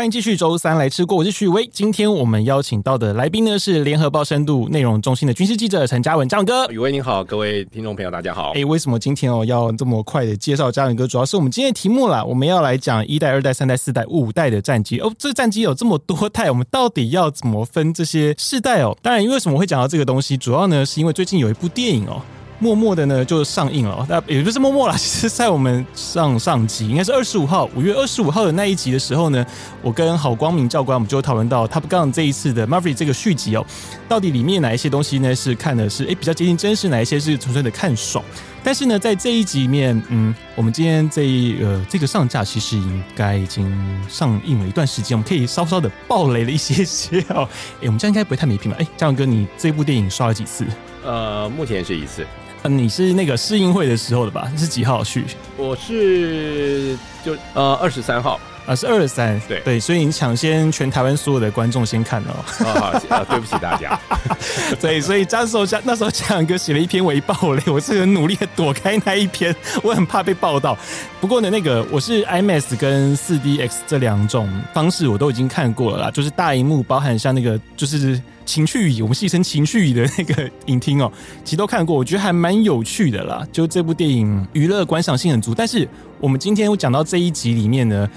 欢迎继续周三来吃过，我是许巍。今天我们邀请到的来宾呢是联合报深度内容中心的军事记者陈嘉文，嘉文哥。宇威您好，各位听众朋友大家好。哎，为什么今天哦要这么快的介绍嘉文哥？主要是我们今天的题目啦，我们要来讲一代、二代、三代、四代、五代的战机哦。这战机有这么多代，我们到底要怎么分这些世代哦？当然，因为什么会讲到这个东西，主要呢是因为最近有一部电影哦。默默的呢，就上映了。那也不是默默啦，其实，在我们上上集，应该是二十五号，五月二十五号的那一集的时候呢，我跟郝光明教官，我们就讨论到 Top Gun 这一次的 Maverick 这个续集哦，到底里面哪一些东西呢是看的是诶比较接近真实，哪一些是纯粹的看爽。但是呢，在这一集里面，嗯，我们今天这一呃这个上架其实应该已经上映了一段时间，我们可以稍稍的爆雷了一些些哦。哎，我们这样应该不会太没品吧？哎，嘉文哥，你这部电影刷了几次？呃，目前是一次。你是那个试音会的时候的吧？是几号去？我是就呃二十三号啊，是二三对对，所以你抢先全台湾所有的观众先看了哦。啊，啊，对不起大家。对，所以那时候那时候嘉文哥写了一篇微爆雷，我是很努力的躲开那一篇，我很怕被报道。不过呢，那个我是 IMAX 跟 4DX 这两种方式我都已经看过了啦，就是大荧幕包含像那个就是。情趣椅，我们戏称情趣椅的那个 影厅哦，其实都看过，我觉得还蛮有趣的啦。就这部电影，娱乐观赏性很足。但是我们今天会讲到这一集里面呢，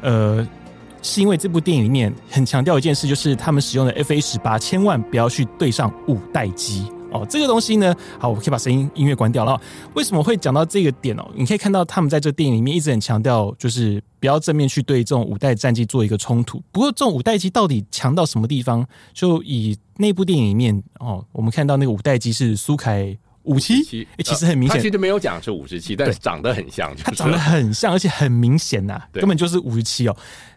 呃，是因为这部电影里面很强调一件事，就是他们使用的 FA 十八千万不要去对上五代机。哦，这个东西呢，好，我可以把声音音乐关掉了。为什么会讲到这个点哦？你可以看到他们在这电影里面一直很强调，就是不要正面去对这种五代战机做一个冲突。不过，这种五代机到底强到什么地方？就以那部电影里面哦，我们看到那个五代机是苏凯五七，哎，其实很明显，他其实没有讲是五十七，但是长得很像，它长得很像，而且很明显呐、啊，根本就是五十七哦。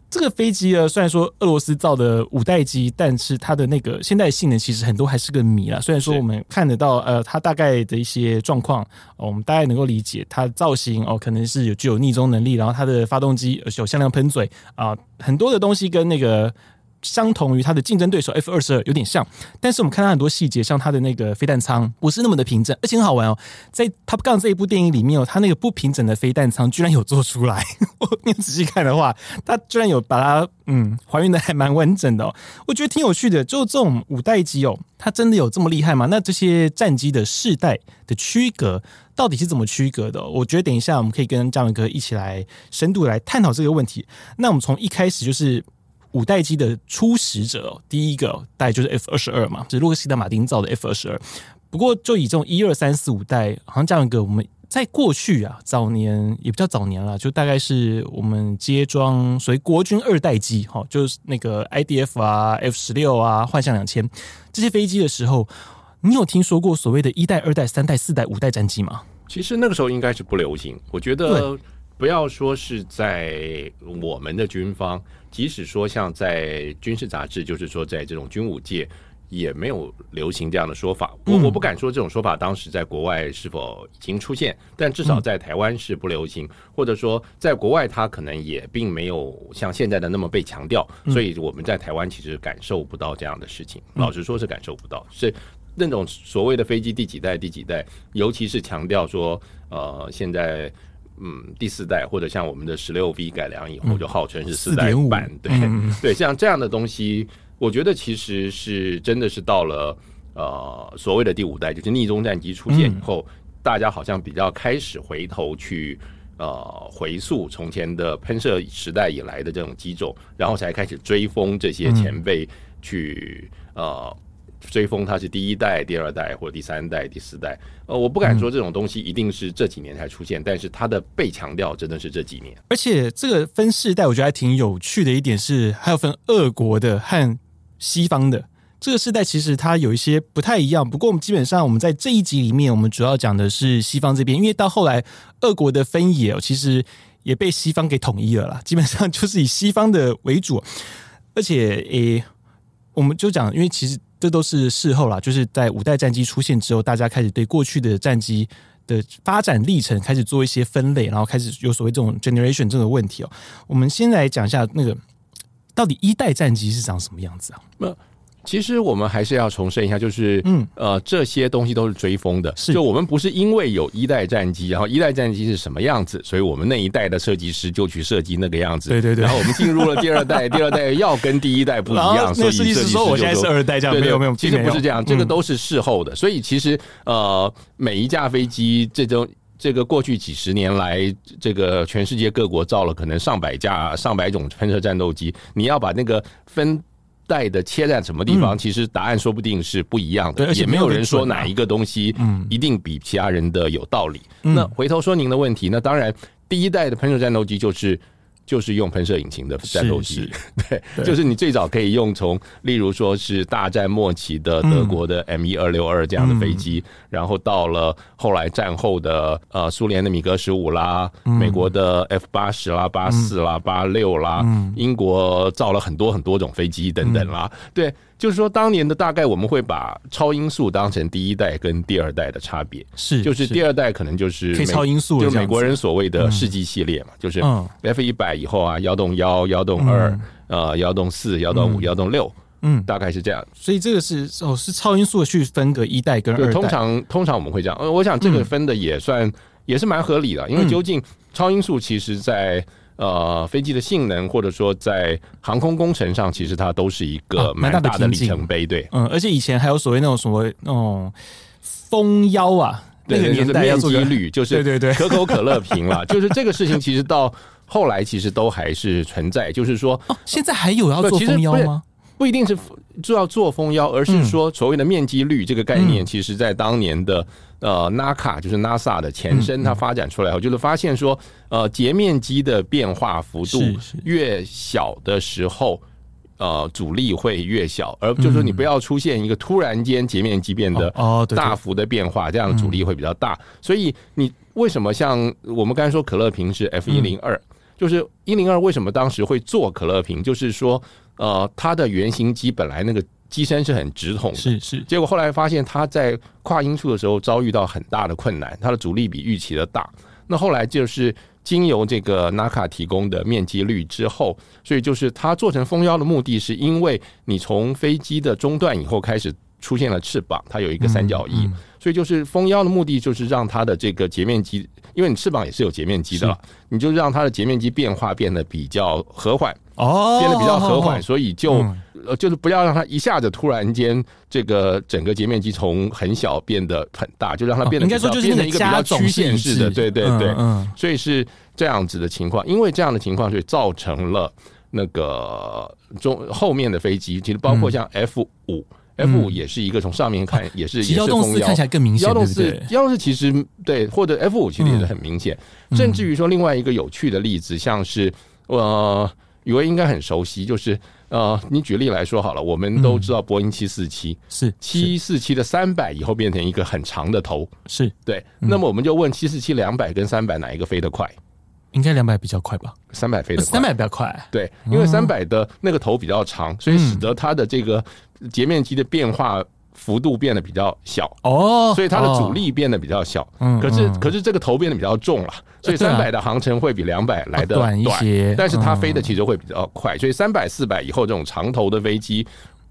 这个飞机呢，虽然说俄罗斯造的五代机，但是它的那个现代性能其实很多还是个谜啦。虽然说我们看得到，呃，它大概的一些状况，哦，我们大概能够理解它的造型哦，可能是有具有逆中能力，然后它的发动机有向量喷嘴啊，呃，很多的东西跟那个。相同于它的竞争对手 F 二十二有点像，但是我们看到很多细节，像它的那个飞弹舱不是那么的平整，而且很好玩哦。在 Top Gun 这一部电影里面哦，它那个不平整的飞弹舱居然有做出来。我你仔细看的话，它居然有把它嗯还原的还蛮完整的。我觉得挺有趣的。就这种五代机哦，它真的有这么厉害吗？那这些战机的世代的区隔到底是怎么区隔的？我觉得等一下我们可以跟嘉文哥一起来深度来探讨这个问题。那我们从一开始就是。五代机的初始者，第一个代就是 F 二十二嘛，是洛克希德马丁造的 F 二十二。不过，就以这种一二三四五代，好像这样一个，我们在过去啊，早年也不叫早年了，就大概是我们接装所谓国军二代机，哈，就是那个 IDF 啊、F 十六啊、幻象两千这些飞机的时候，你有听说过所谓的一代、二代、三代、四代、五代战机吗？其实那个时候应该是不流行，我觉得。不要说是在我们的军方，即使说像在军事杂志，就是说在这种军武界，也没有流行这样的说法。我我不敢说这种说法当时在国外是否已经出现，但至少在台湾是不流行，或者说在国外它可能也并没有像现在的那么被强调，所以我们在台湾其实感受不到这样的事情。老实说是感受不到，是那种所谓的飞机第几代第几代，尤其是强调说呃现在。嗯，第四代或者像我们的十六 V 改良以后，就号称是四代版，对 对，像这样的东西，我觉得其实是真的是到了呃所谓的第五代，就是逆中战机出现以后，大家好像比较开始回头去呃回溯从前的喷射时代以来的这种机种，然后才开始追风这些前辈去呃。追风，它是第一代、第二代或者第三代、第四代。呃，我不敢说这种东西一定是这几年才出现，嗯、但是它的被强调真的是这几年。而且这个分世代，我觉得还挺有趣的一点是，还有分俄国的和西方的这个世代，其实它有一些不太一样。不过我们基本上我们在这一集里面，我们主要讲的是西方这边，因为到后来俄国的分野其实也被西方给统一了啦，基本上就是以西方的为主。而且，诶、欸，我们就讲，因为其实。这都是事后啦，就是在五代战机出现之后，大家开始对过去的战机的发展历程开始做一些分类，然后开始有所谓这种 generation 这个问题哦。我们先来讲一下那个到底一代战机是长什么样子啊？那其实我们还是要重申一下，就是嗯呃这些东西都是追风的，是就我们不是因为有一代战机，然后一代战机是什么样子，所以我们那一代的设计师就去设计那个样子。对对对。然后我们进入了第二代，第二代要跟第一代不一样，所以设计师说我现在是二代这样。没有没有，其实不是这样，这个都是事后的。所以其实呃每一架飞机这种。这个过去几十年来，这个全世界各国造了可能上百架、上百种喷射战斗机，你要把那个分代的切在什么地方，其实答案说不定是不一样的，也没有人说哪一个东西一定比其他人的有道理。那回头说您的问题，那当然第一代的喷射战斗机就是。就是用喷射引擎的战斗机，对，就是你最早可以用从，例如说是大战末期的德国的 M 一二六二这样的飞机，然后到了后来战后的呃苏联的米格十五啦，美国的 F 八十啦、八四啦、八六啦，英国造了很多很多种飞机等等啦，对。就是说，当年的大概我们会把超音速当成第一代跟第二代的差别，是就是第二代可能就是超音速，就是美国人所谓的世纪系列嘛，就是 F 一百以后啊，幺洞幺、幺洞二、呃，幺洞四、幺洞五、幺洞六，嗯，大概是这样。所以这个是哦，是超音速去分隔一代跟二代。通常通常我们会这样，我想这个分的也算也是蛮合理的，因为究竟超音速其实在。呃，飞机的性能或者说在航空工程上，其实它都是一个蛮大的里程碑，对。嗯，而且以前还有所谓那种什么那种蜂腰啊，那个年代面积率 就是对对对，可口可乐瓶了，就是这个事情，其实到后来其实都还是存在，就是说，哦，现在还有要做蜂腰吗？不一定是就要做蜂腰，而是说所谓的面积率这个概念，其实在当年的。呃，NACA 就是 NASA 的前身，它发展出来后，就是发现说，呃，截面积的变化幅度越小的时候，呃，阻力会越小，而就是说你不要出现一个突然间截面积变得大幅的变化，这样的阻力会比较大。所以你为什么像我们刚才说可乐瓶是 F 一零二，就是一零二为什么当时会做可乐瓶，就是说，呃，它的原型机本来那个。机身是很直筒的，是是。结果后来发现，它在跨音速的时候遭遇到很大的困难，它的阻力比预期的大。那后来就是经由这个 NACA 提供的面积率之后，所以就是它做成蜂腰的目的是因为你从飞机的中段以后开始出现了翅膀，它有一个三角翼，所以就是蜂腰的目的就是让它的这个截面积，因为你翅膀也是有截面积的，你就让它的截面积变化变得比较和缓哦，变得比较和缓，所以就。呃，就是不要让它一下子突然间，这个整个截面积从很小变得很大，就让它变得应该说就是变成一个比较曲线式的，对对对，嗯，所以是这样子的情况。因为这样的情况，所以造成了那个中后面的飞机，其实包括像 F 五，F 五也是一个从上面看也是也是蜂腰，看起来更明显。幺洞四，幺洞四其实对，或者 F 五其实也是很明显。甚至于说另外一个有趣的例子，像是呃，宇威应该很熟悉，就是。呃，你举例来说好了，我们都知道波音七四七是七四七的三百以后变成一个很长的头，是对。那么我们就问七四七两百跟三百哪一个飞得快？应该两百比较快吧？三百飞得快，三百比较快。对，因为三百的那个头比较长，所以使得它的这个截面积的变化。幅度变得比较小哦，所以它的阻力变得比较小。嗯，可是可是这个头变得比较重了，所以三百的航程会比两百来的短一些。但是它飞的其实会比较快，所以三百四百以后这种长头的飞机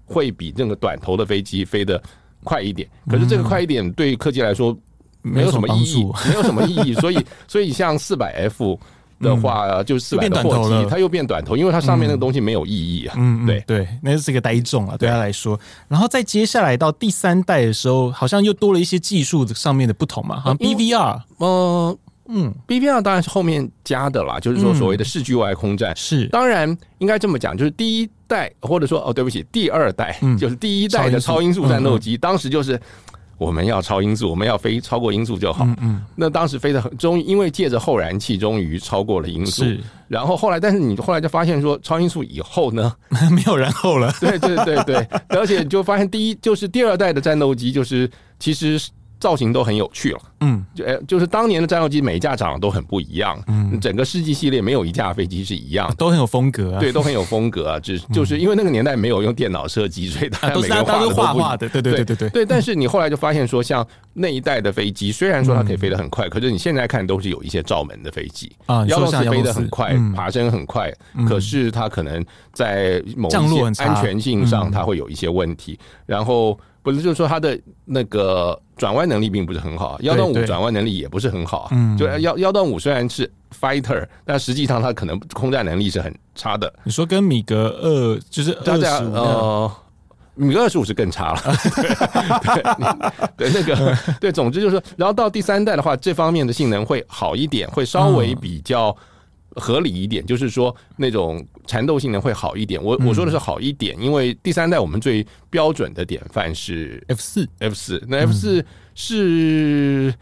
会比这个短头的飞机飞得快一点。可是这个快一点对客机来说没有什么意义，没有什么意义。所以所以像四百 F。的话，就四百的货机，它又变短头，因为它上面那个东西没有意义啊。嗯，对对，那是个呆重啊，对他来说。然后在接下来到第三代的时候，好像又多了一些技术上面的不同嘛。好像 BVR，嗯嗯，BVR 当然是后面加的啦，就是说所谓的视距外空战是。当然应该这么讲，就是第一代或者说哦，对不起，第二代就是第一代的超音速战斗机，当时就是。我们要超音速，我们要飞超过音速就好。嗯嗯。那当时飞的很，终于因为借着后燃器，终于超过了音速。是。然后后来，但是你后来就发现说，超音速以后呢，没有然后了。对对对对，而且你就发现第一就是第二代的战斗机，就是其实造型都很有趣了，嗯，就哎，就是当年的战斗机每一架长得都很不一样，嗯，整个世纪系列没有一架飞机是一样，都很有风格啊，对，都很有风格啊，只就是因为那个年代没有用电脑设计，所以大家每个人画的都画画的，对对对对对。对。但是你后来就发现说，像那一代的飞机，虽然说它可以飞得很快，可是你现在看都是有一些罩门的飞机啊，幺洞四飞得很快，爬升很快，可是它可能在某一些安全性上，它会有一些问题，然后。不是，就是说它的那个转弯能力并不是很好，幺洞五转弯能力也不是很好。嗯，就幺幺洞五虽然是 fighter，但实际上它可能空战能力是很差的。你说跟米格二就是二十五呃，米格二十五是更差了。对，那个 对，总之就是说，然后到第三代的话，这方面的性能会好一点，会稍微比较。合理一点，就是说那种缠斗性能会好一点。我我说的是好一点，因为第三代我们最标准的典范是 F 四 F 四，那 F 四是，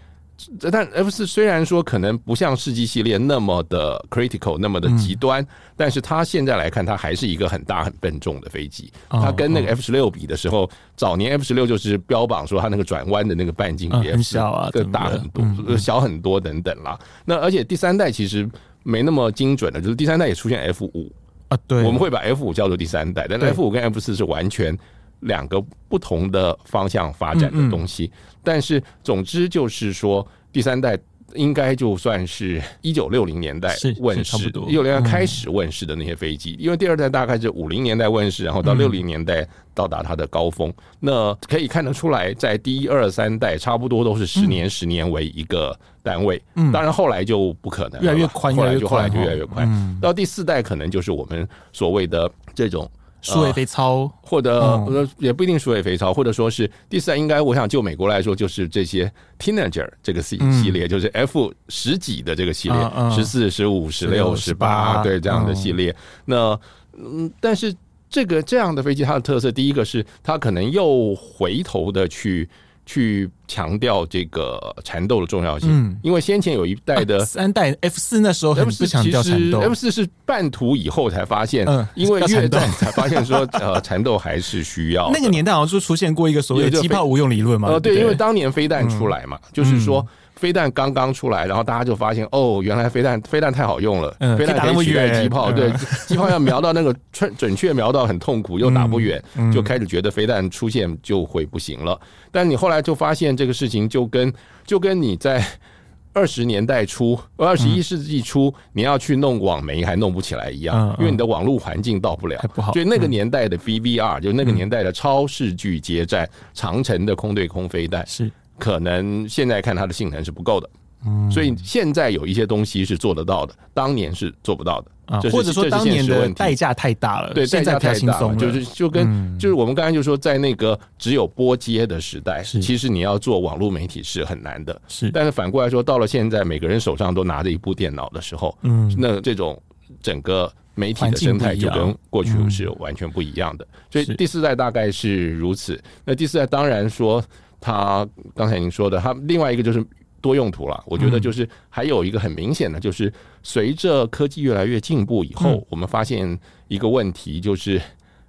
但 F 四虽然说可能不像世纪系列那么的 critical 那么的极端，但是它现在来看，它还是一个很大很笨重的飞机。它跟那个 F 十六比的时候，早年 F 十六就是标榜说它那个转弯的那个半径比 F 四更大很多，小很多等等啦。那而且第三代其实。没那么精准的，就是第三代也出现 F 五。啊，对，我们会把 F 五叫做第三代，但 F 五跟 F 四是完全两个不同的方向发展的东西。但是总之就是说，第三代应该就算是一九六零年代问世，一九六零开始问世的那些飞机，因为第二代大概是五零年代问世，然后到六零年代到达它的高峰。那可以看得出来，在第一、二、三代差不多都是十年、十年为一个。单位，嗯，当然后来就不可能，越来越宽，后来就后来就越来越快，到第四代可能就是我们所谓的这种数位飞操，或者也不一定数位飞操，或者说是第四代应该，我想就美国来说，就是这些 Teenager 这个系系列，就是 F 十几的这个系列，十四、十五、十六、十八，对这样的系列。那嗯，但是这个这样的飞机，它的特色，第一个是它可能又回头的去。去强调这个缠斗的重要性，嗯，因为先前有一代的三代 F 四那时候很不强调缠斗，F 四是半途以后才发现，嗯，因为越战才发现说呃缠斗还是需要。那个年代好像就出现过一个所谓的机炮无用理论嘛，呃，对，因为当年飞弹出来嘛，就是说。飞弹刚刚出来，然后大家就发现哦，原来飞弹飞弹太好用了，飞弹可以取代机炮，对，机炮要瞄到那个准准确瞄到很痛苦，又打不远，就开始觉得飞弹出现就会不行了。但你后来就发现这个事情就跟就跟你在 二十年代初、二十一世纪初你要去弄网媒还弄不起来一样，因为你的网络环境到不了，不好。所以那个年代的 VVR 就那个年代的超视距接战长城的空对空飞弹是。可能现在看它的性能是不够的，嗯，所以现在有一些东西是做得到的，当年是做不到的。啊，或者说当年的代价太大了，对，代价太大了，就是就跟就是我们刚才就说，在那个只有波接的时代，其实你要做网络媒体是很难的，是，但是反过来说，到了现在每个人手上都拿着一部电脑的时候，嗯，那这种整个媒体的生态就跟过去是完全不一样的，所以第四代大概是如此。那第四代当然说。他刚才您说的，他另外一个就是多用途了。我觉得就是还有一个很明显的，就是随着科技越来越进步以后，我们发现一个问题，就是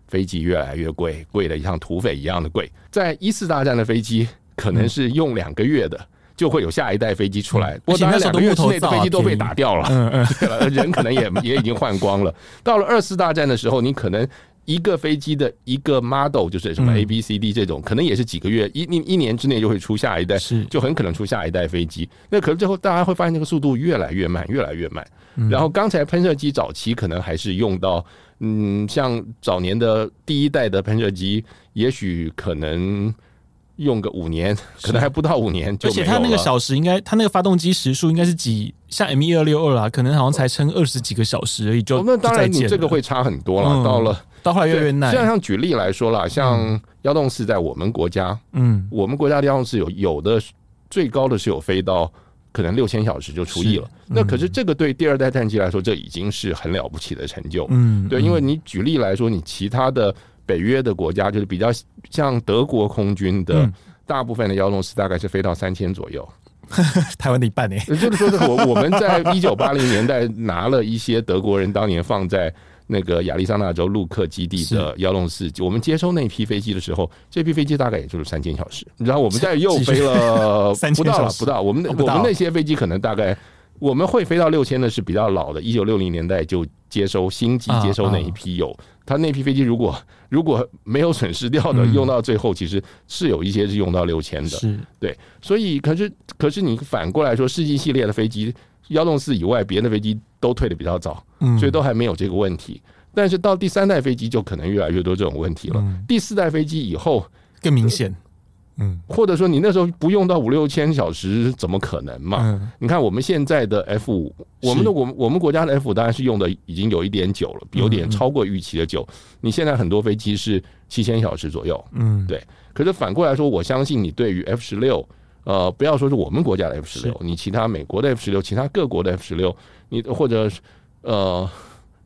飞机越来越贵，贵的像土匪一样的贵。在一次大战的飞机，可能是用两个月的，就会有下一代飞机出来。不过当然两个月之内的飞机都被打掉了，人可能也也已经换光了。到了二次大战的时候，你可能。一个飞机的一个 model 就是什么 A B C D 这种，可能也是几个月一一一年之内就会出下一代，是就很可能出下一代飞机。那可是最后大家会发现，这个速度越来越慢，越来越慢。然后刚才喷射机早期可能还是用到，嗯，像早年的第一代的喷射机，也许可能。用个五年，可能还不到五年就，而且它那个小时应该，它那个发动机时速应该是几，像 M 一二六二啦，可能好像才撑二十几个小时而已就。就、哦、那当然，你这个会差很多了。嗯、到了到后来越来越难。像像举例来说啦，像幺洞四在我们国家，嗯，我们国家的幺洞四有有的最高的是有飞到可能六千小时就除役了。嗯、那可是这个对第二代战机来说，这已经是很了不起的成就。嗯，对，因为你举例来说，你其他的。北约的国家就是比较像德国空军的，大部分的幺洞四大概是飞到三千左右，台湾的一半呢。就是说，我我们在一九八零年代拿了一些德国人当年放在那个亚利桑那州陆克基地的幺洞四，我们接收那批飞机的时候，这批飞机大概也就是三千小时。然后我们在又飞了 不到了，不到我们我们那些飞机可能大概我们会飞到六千的是比较老的，一九六零年代就接收星级接收那一批有，他那批飞机如果如果没有损失掉的，用到最后其实是有一些是用到六千的，对。所以可是可是你反过来说，世纪系列的飞机。幺洞四以外，别的飞机都退的比较早，所以都还没有这个问题。但是到第三代飞机就可能越来越多这种问题了。第四代飞机以后更明显，嗯，或者说你那时候不用到五六千小时，怎么可能嘛？你看我们现在的 F 五，我们的我们我们国家的 F 五当然是用的已经有一点久了，有点超过预期的久。你现在很多飞机是七千小时左右，嗯，对。可是反过来说，我相信你对于 F 十六。呃，不要说是我们国家的 F 十六，你其他美国的 F 十六，其他各国的 F 十六，你或者呃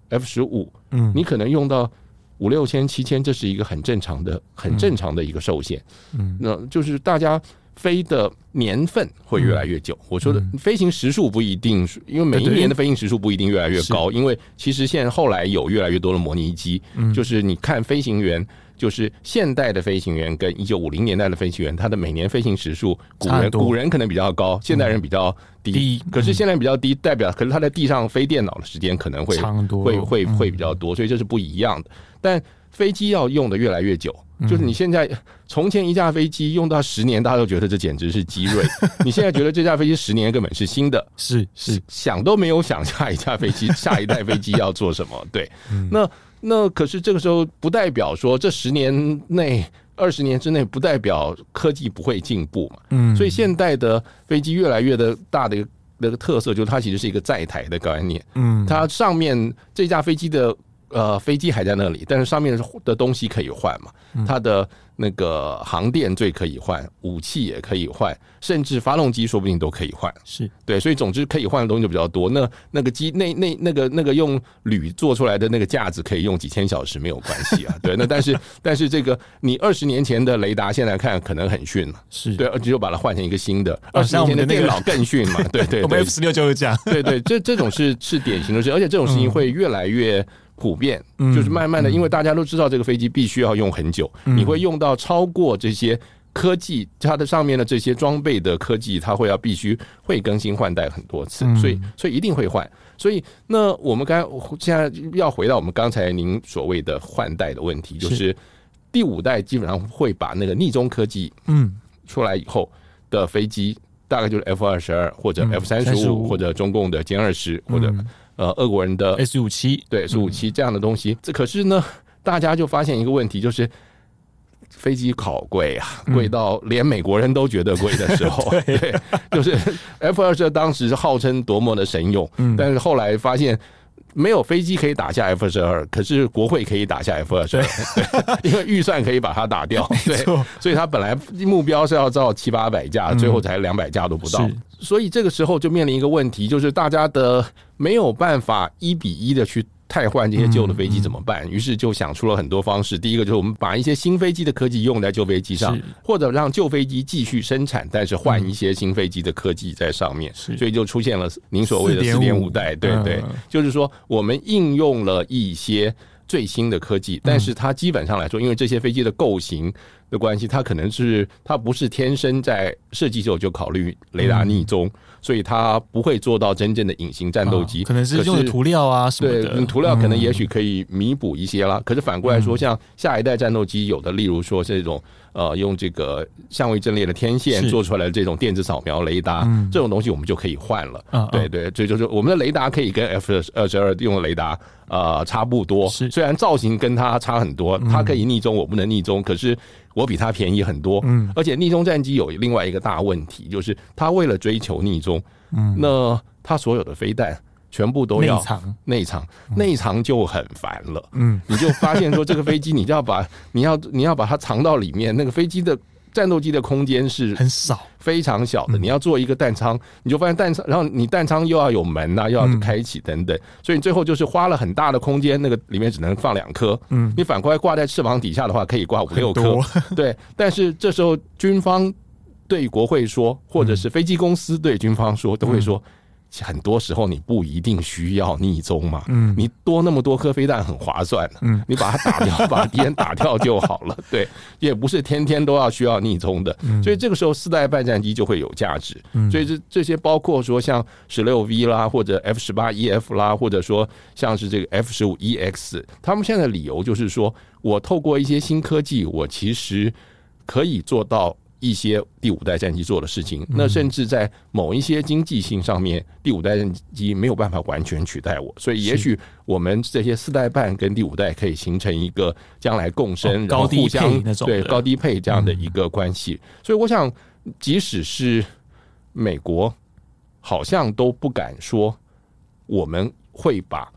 F 十五，嗯，你可能用到五六千、七千，这是一个很正常的、很正常的一个寿限。嗯，那就是大家飞的年份会越来越久。我说的飞行时数不一定，因为每一年的飞行时数不一定越来越高，因为其实现在后来有越来越多的模拟机，就是你看飞行员。就是现代的飞行员跟一九五零年代的飞行员，他的每年飞行时数，古人古人可能比较高，现代人比较低。可是现在比较低，代表可是他在地上飞电脑的时间可能会会会会比较多，所以这是不一样的。但飞机要用的越来越久，就是你现在从前一架飞机用到十年，大家都觉得这简直是鸡锐。你现在觉得这架飞机十年根本是新的，是是想都没有想下一架飞机下一代飞机要做什么。对，那。那可是这个时候不代表说这十年内、二十年之内不代表科技不会进步嘛？嗯，所以现代的飞机越来越的大的一个那个特色就是它其实是一个载台的概念。嗯，它上面这架飞机的呃飞机还在那里，但是上面的东西可以换嘛？它的。那个航电最可以换，武器也可以换，甚至发动机说不定都可以换。是对，所以总之可以换的东西就比较多。那那个机那那那个那个用铝做出来的那个架子可以用几千小时没有关系啊。对，那但是但是这个你二十年前的雷达现在看可能很逊嘛。是对，而且就把它换成一个新的。二十年前的电脑更逊嘛。对 对，我们 F 十六就是这样。对对，这这种是是典型的事，而且这种事情会越来越。普遍就是慢慢的，因为大家都知道这个飞机必须要用很久，你会用到超过这些科技，它的上面的这些装备的科技，它会要必须会更新换代很多次，所以所以一定会换。所以那我们刚现在要回到我们刚才您所谓的换代的问题，就是第五代基本上会把那个逆中科技嗯。出来以后的飞机，大概就是 F 二十二或者 F 三十五或者中共的歼二十或者。呃，俄国人的 S 五七。对 S 五七这样的东西，这可是呢，大家就发现一个问题，就是飞机好贵啊，贵到连美国人都觉得贵的时候，对，就是 F 二十二当时是号称多么的神勇，但是后来发现。没有飞机可以打下 F 十二，可是国会可以打下 F 二十二，因为预算可以把它打掉。对，所以他本来目标是要造七八百架，最后才两百架都不到。所以这个时候就面临一个问题，就是大家的没有办法一比一的去。汰换这些旧的飞机怎么办？于是就想出了很多方式。第一个就是我们把一些新飞机的科技用在旧飞机上，或者让旧飞机继续生产，但是换一些新飞机的科技在上面。所以就出现了您所谓的四点五代，对对，就是说我们应用了一些最新的科技，但是它基本上来说，因为这些飞机的构型的关系，它可能是它不是天生在设计时候就考虑雷达逆中。所以它不会做到真正的隐形战斗机，可能是用的涂料啊什么的。对，涂料可能也许可以弥补一些啦。可是反过来说，像下一代战斗机，有的例如说这种呃，用这个相位阵列的天线做出来的这种电子扫描雷达，这种东西我们就可以换了。对对，这就是我们的雷达可以跟 F 二十二用的雷达呃差不多，虽然造型跟它差很多，它可以逆中，我不能逆中，可是。我比他便宜很多，嗯，而且逆冲战机有另外一个大问题，就是它为了追求逆冲，嗯，那它所有的飞弹全部都要内藏，内藏，内藏就很烦了，嗯，你就发现说这个飞机，你就要把你要你要把它藏到里面，那个飞机的。战斗机的空间是很少，非常小的。你要做一个弹仓，你就发现弹仓，然后你弹仓又要有门呐，又要开启等等，所以你最后就是花了很大的空间，那个里面只能放两颗。嗯，你反过来挂在翅膀底下的话，可以挂五六颗。对，但是这时候军方对国会说，或者是飞机公司对军方说，都会说。很多时候你不一定需要逆中嘛，嗯，你多那么多颗飞弹很划算，嗯，你把它打掉，把敌人打掉就好了，对，也不是天天都要需要逆中的，所以这个时候四代半战机就会有价值，所以这这些包括说像十六 V 啦，或者 F 十八 EF 啦，或者说像是这个 F 十五 EX，他们现在的理由就是说我透过一些新科技，我其实可以做到。一些第五代战机做的事情，那甚至在某一些经济性上面，第五代战机没有办法完全取代我，所以也许我们这些四代半跟第五代可以形成一个将来共生、然后互相对高低配这样的一个关系。所以我想，即使是美国，好像都不敢说我们会把。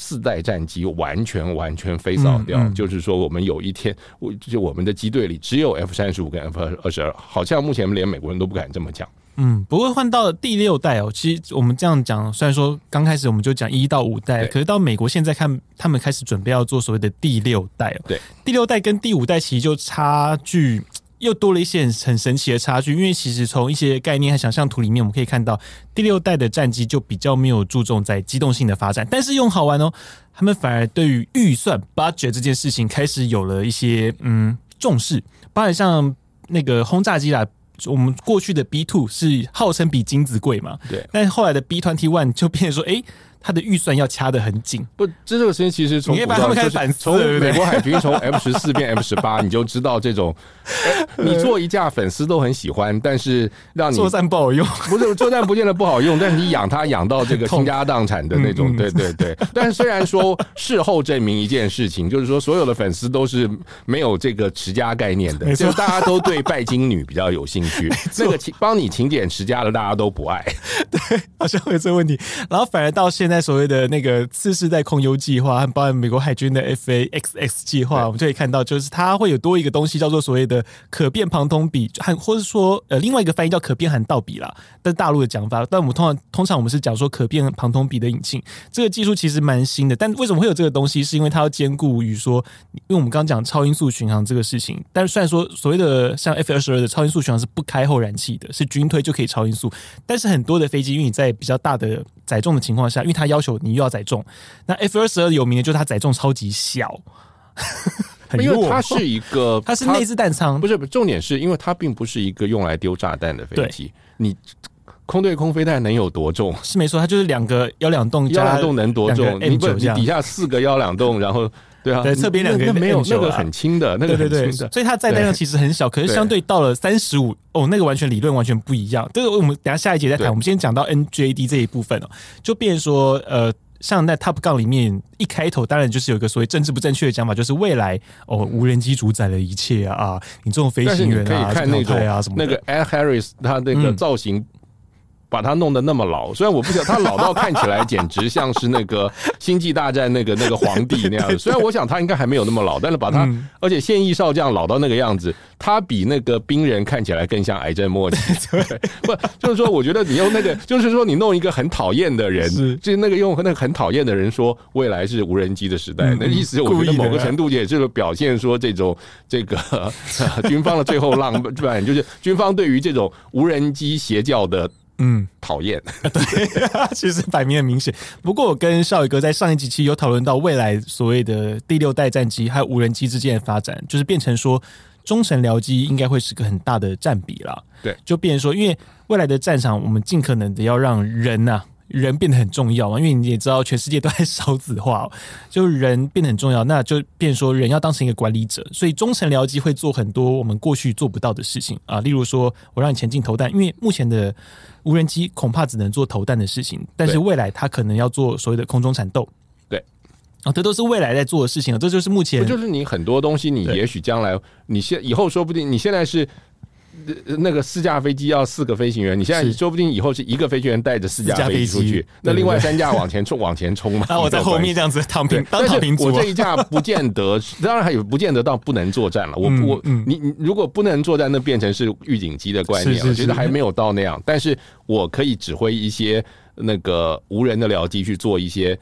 四代战机完全完全飞扫掉，嗯嗯、就是说，我们有一天，我就我们的机队里只有 F 三十五跟 F 二十二，好像目前连美国人都不敢这么讲。嗯，不过换到了第六代哦，其实我们这样讲，虽然说刚开始我们就讲一到五代，可是到美国现在看，他们开始准备要做所谓的第六代哦。对，第六代跟第五代其实就差距。又多了一些很神奇的差距，因为其实从一些概念和想象图里面，我们可以看到第六代的战机就比较没有注重在机动性的发展，但是用好玩哦，他们反而对于预算 budget 这件事情开始有了一些嗯重视，包含像那个轰炸机啦，我们过去的 B two 是号称比金子贵嘛，对，但后来的 B twenty one 就变成说，哎、欸。他的预算要掐得很紧，不，这个事情其实从他们开始反思，从美国海军从 F 十四变 F 十八，你就知道这种，你做一架粉丝都很喜欢，但是让你作战不好用，不是作战不见得不好用，但是你养它养到这个倾家荡产的那种，对对对。但是虽然说事后证明一件事情，就是说所有的粉丝都是没有这个持家概念的，就大家都对拜金女比较有兴趣，那个请帮你勤俭持家的大家都不爱，对，好像会有这个问题，然后反而到现在。在所谓的那个次世代空优计划，和包含美国海军的 F/A-XX 计划，我们就可以看到，就是它会有多一个东西，叫做所谓的可变庞通比，和或者说呃另外一个翻译叫可变涵道比啦，但大陆的讲法。但我们通常通常我们是讲说可变庞通比的引擎，这个技术其实蛮新的。但为什么会有这个东西？是因为它要兼顾于说，因为我们刚刚讲超音速巡航这个事情。但是虽然说所谓的像 F 二十二的超音速巡航是不开后燃器的，是军推就可以超音速，但是很多的飞机，因为你在比较大的载重的情况下，因为它要求你又要载重，那 F 二十二有名的就是它载重超级小，很因为它是一个，它是内置弹仓，不是，重点是因为它并不是一个用来丢炸弹的飞机，你空对空飞弹能有多重？是没错，它就是两个幺两洞，幺两洞能多重？你不，你底下四个幺两洞，然后。对啊，对，侧边两个没有那个很轻的，那个很轻的，对对对，所以它载弹量其实很小，可是相对到了三十五，哦，那个完全理论完全不一样。这个我们等下下一节再谈。我们先讲到 NJD 这一部分哦，就变说，呃，像在 Top Gun 里面一开头，当然就是有一个所谓政治不正确的讲法，就是未来哦，无人机主宰了一切啊啊！你这种飞行员啊，可以看那个啊什么那个 Air Harris 他那个造型。嗯把它弄得那么老，虽然我不晓得他老到看起来简直像是那个 星际大战那个那个皇帝那样子。虽然我想他应该还没有那么老，但是把他，而且现役少将老到那个样子，他比那个兵人看起来更像癌症末期。不，就是说，我觉得你用那个，就是说你弄一个很讨厌的人，就是那个用那个很讨厌的人说未来是无人机的时代，那意思我觉得某个程度也是表现说这种 这个军方的最后浪漫，就是军方对于这种无人机邪教的。嗯，讨厌。对，其实摆明很明显。不过我跟少宇哥在上一集期有讨论到未来所谓的第六代战机还有无人机之间的发展，就是变成说中程僚机应该会是个很大的占比啦。对，就变成说，因为未来的战场，我们尽可能的要让人呐、啊。人变得很重要嘛，因为你也知道，全世界都在少子化，就人变得很重要，那就变说人要当成一个管理者，所以中层僚机会做很多我们过去做不到的事情。啊，例如说我让你前进投弹，因为目前的无人机恐怕只能做投弹的事情，但是未来它可能要做所谓的空中缠斗，对，啊，这都是未来在做的事情，这就是目前，就是你很多东西，你也许将来，你现以后说不定，你现在是。那个四架飞机要四个飞行员，你现在说不定以后是一个飞行员带着四架飞机出去，那另外三架往前冲 往前冲嘛。那我在后面这样子躺平，当躺平。我这一架不见得，当然还有不见得到不能作战了。我我你你如果不能作战，那变成是预警机的观念我觉得还没有到那样，但是我可以指挥一些那个无人的僚机去做一些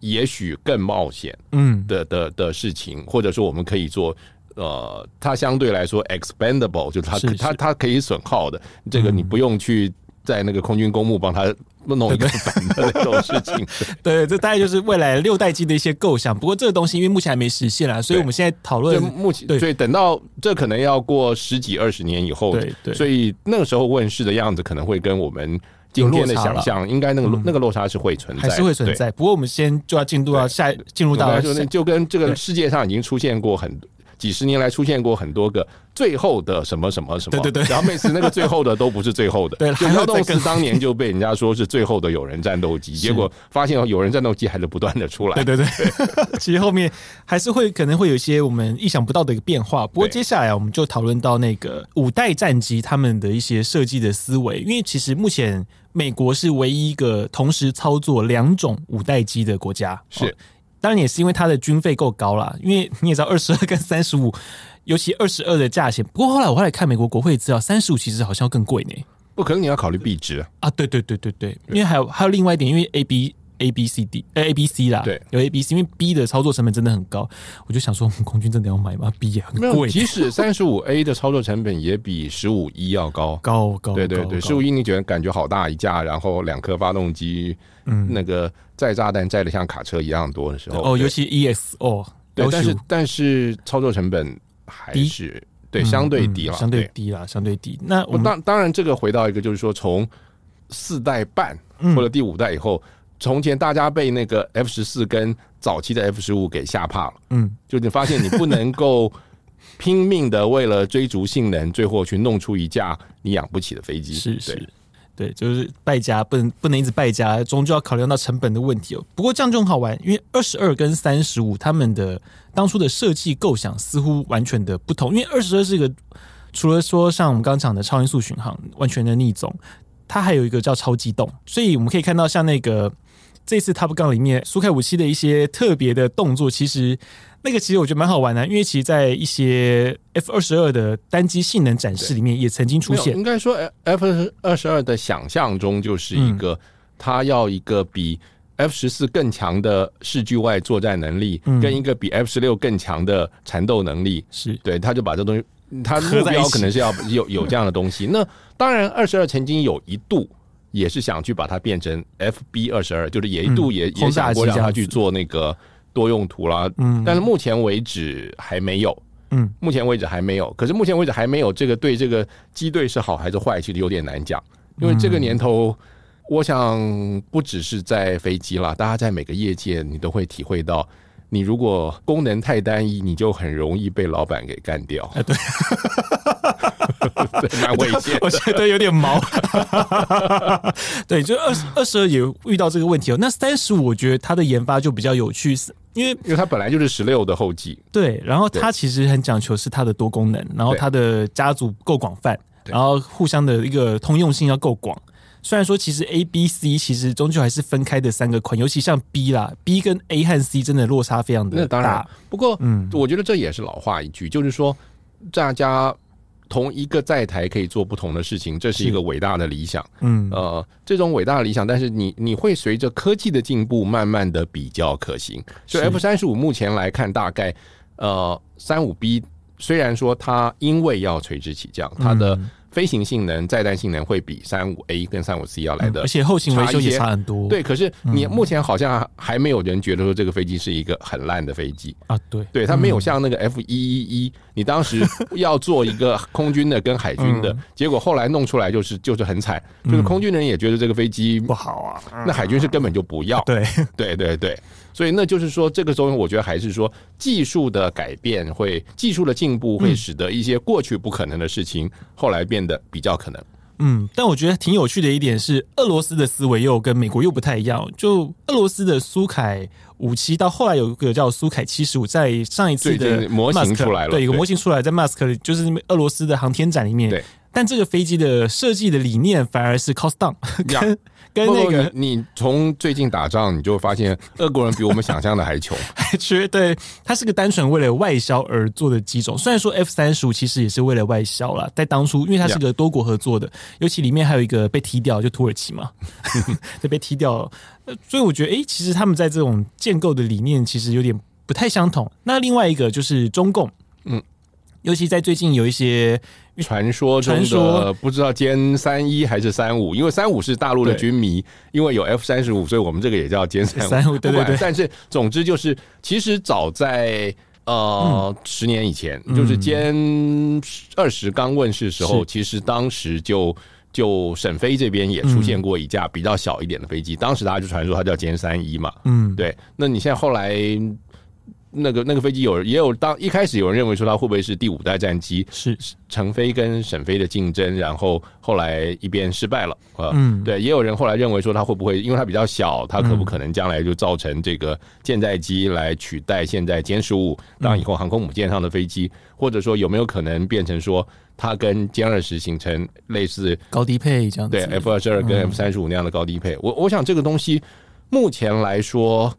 也许更冒险嗯的的的事情，或者说我们可以做。呃，它相对来说 expendable，就是它它它可以损耗的，这个你不用去在那个空军公墓帮他弄一个反的那种事情。对，这大概就是未来六代机的一些构想。不过这个东西因为目前还没实现啦，所以我们现在讨论目前，所以等到这可能要过十几二十年以后，对对，所以那个时候问世的样子可能会跟我们今天的想象，应该那个、嗯、那个落差是会存在，还是会存在。不过我们先就要进入到下进入到就就跟这个世界上已经出现过很多。几十年来出现过很多个最后的什么什么什么，对对对，然后每次那个最后的都不是最后的。对，就幺洞四当年就被人家说是最后的有人战斗机，结果发现有人战斗机还是不断的出来。对对对，其实后面还是会可能会有一些我们意想不到的一个变化。不过接下来我们就讨论到那个五代战机他们的一些设计的思维，因为其实目前美国是唯一一个同时操作两种五代机的国家。是。当然也是因为它的军费够高啦，因为你也知道二十二 跟三十五，尤其二十二的价钱。不过后来我后来看美国国会资料，三十五其实好像要更贵呢。不可能，你要考虑币值啊！对对对对对，因为还有还有另外一点，因为 A B A B C D A B C 啦，对，有 A B C，因为 B 的操作成本真的很高，我就想说，我们空军真的要买吗？B 也很贵，即使 三十五 A 的操作成本也比十五 E 要高，高高。对对对，十五 E 你觉得感觉好大一架，然后两颗发动机，嗯，那个。载炸弹载的像卡车一样多的时候，哦，尤其 EX 哦，对，但是但是操作成本还是对相对低了，相对低了，相对低。那我们当当然这个回到一个就是说，从四代半或者第五代以后，嗯、从前大家被那个 F 十四跟早期的 F 十五给吓怕了，嗯，就你发现你不能够拼命的为了追逐性能，最后去弄出一架你养不起的飞机，是是。对，就是败家，不能不能一直败家，终究要考虑到成本的问题哦。不过这样就很好玩，因为二十二跟三十五，他们的当初的设计构想似乎完全的不同。因为二十二是一个，除了说像我们刚刚讲的超音速巡航完全的逆总，它还有一个叫超机动，所以我们可以看到像那个这次 Top Gun 里面苏凯五七的一些特别的动作，其实。那个其实我觉得蛮好玩的，因为其实，在一些 F 二十二的单机性能展示里面，也曾经出现。应该说，F 二十二的想象中就是一个，它要一个比 F 十四更强的视距外作战能力，跟一个比 F 十六更强的缠斗能力。是对，他就把这东西，他目标可能是要 有有这样的东西。那当然，二十二曾经有一度也是想去把它变成 FB 二十二，就是也一度也也想过让他去做那个。多用途啦，嗯，但是目前为止还没有，嗯，目前为止还没有。可是目前为止还没有这个对这个机队是好还是坏，其实有点难讲。因为这个年头，我想不只是在飞机啦，大家在每个业界你都会体会到，你如果功能太单一，你就很容易被老板给干掉。哎，对，蛮危险，我觉得有点毛。对，就二十二十二也遇到这个问题哦。那三十五，我觉得它的研发就比较有趣。因为因为它本来就是十六的后继，对，然后它其实很讲求是它的多功能，然后它的家族够广泛，然后互相的一个通用性要够广。虽然说其实 A、B、C 其实终究还是分开的三个款，尤其像 B 啦，B 跟 A 和 C 真的落差非常的大。那当然，不过嗯，我觉得这也是老话一句，就是说大家。同一个在台可以做不同的事情，这是一个伟大的理想。嗯，呃，这种伟大的理想，但是你你会随着科技的进步，慢慢的比较可行。所以 F 三十五目前来看，大概呃三五 B 虽然说它因为要垂直起降，它的。飞行性能、载弹性能会比三五 A 跟三五 C 要来的，而且后勤维修也差很多。对，可是你目前好像还没有人觉得说这个飞机是一个很烂的飞机。啊。对，对，它没有像那个 F 一一一，你当时要做一个空军的跟海军的，结果后来弄出来就是就是很惨，就是空军人也觉得这个飞机不好啊，那海军是根本就不要。对，对，对，对。所以那就是说，这个东西我觉得还是说技术的改变会，技术的进步会使得一些过去不可能的事情后来变得比较可能。嗯，但我觉得挺有趣的一点是，俄罗斯的思维又跟美国又不太一样。就俄罗斯的苏凯五七到后来有一个叫苏凯七十五，在上一次的模型出来了，对，一个模型出来，在马斯克就是俄罗斯的航天展里面。对，但这个飞机的设计的理念反而是 cost down。跟那个，你从最近打仗，你就会发现俄国人比我们想象的还穷，还缺对，它是个单纯为了外销而做的机种。虽然说 F 三十五其实也是为了外销啦，在当初，因为它是个多国合作的，尤其里面还有一个被踢掉，就土耳其嘛，就被踢掉了。所以我觉得，哎，其实他们在这种建构的理念其实有点不太相同。那另外一个就是中共，嗯。尤其在最近有一些传说中的不知道歼三一还是三五，因为三五是大陆的军迷，因为有 F 三十五，所以我们这个也叫歼三五。对对对。但是总之就是，其实早在呃、嗯、十年以前，就是歼二十刚问世的时候，其实当时就就沈飞这边也出现过一架比较小一点的飞机，当时大家就传说它叫歼三一嘛。嗯，对。那你现在后来？那个那个飞机有也有当一开始有人认为说它会不会是第五代战机，是。成飞跟沈飞的竞争，然后后来一边失败了啊，嗯，对，也有人后来认为说它会不会因为它比较小，它可不可能将来就造成这个舰载机来取代现在歼十五当以后航空母舰上的飞机，或者说有没有可能变成说它跟歼二十形成类似高低配这样子，对 F 二十二跟 F 三十五那样的高低配，我我想这个东西目前来说。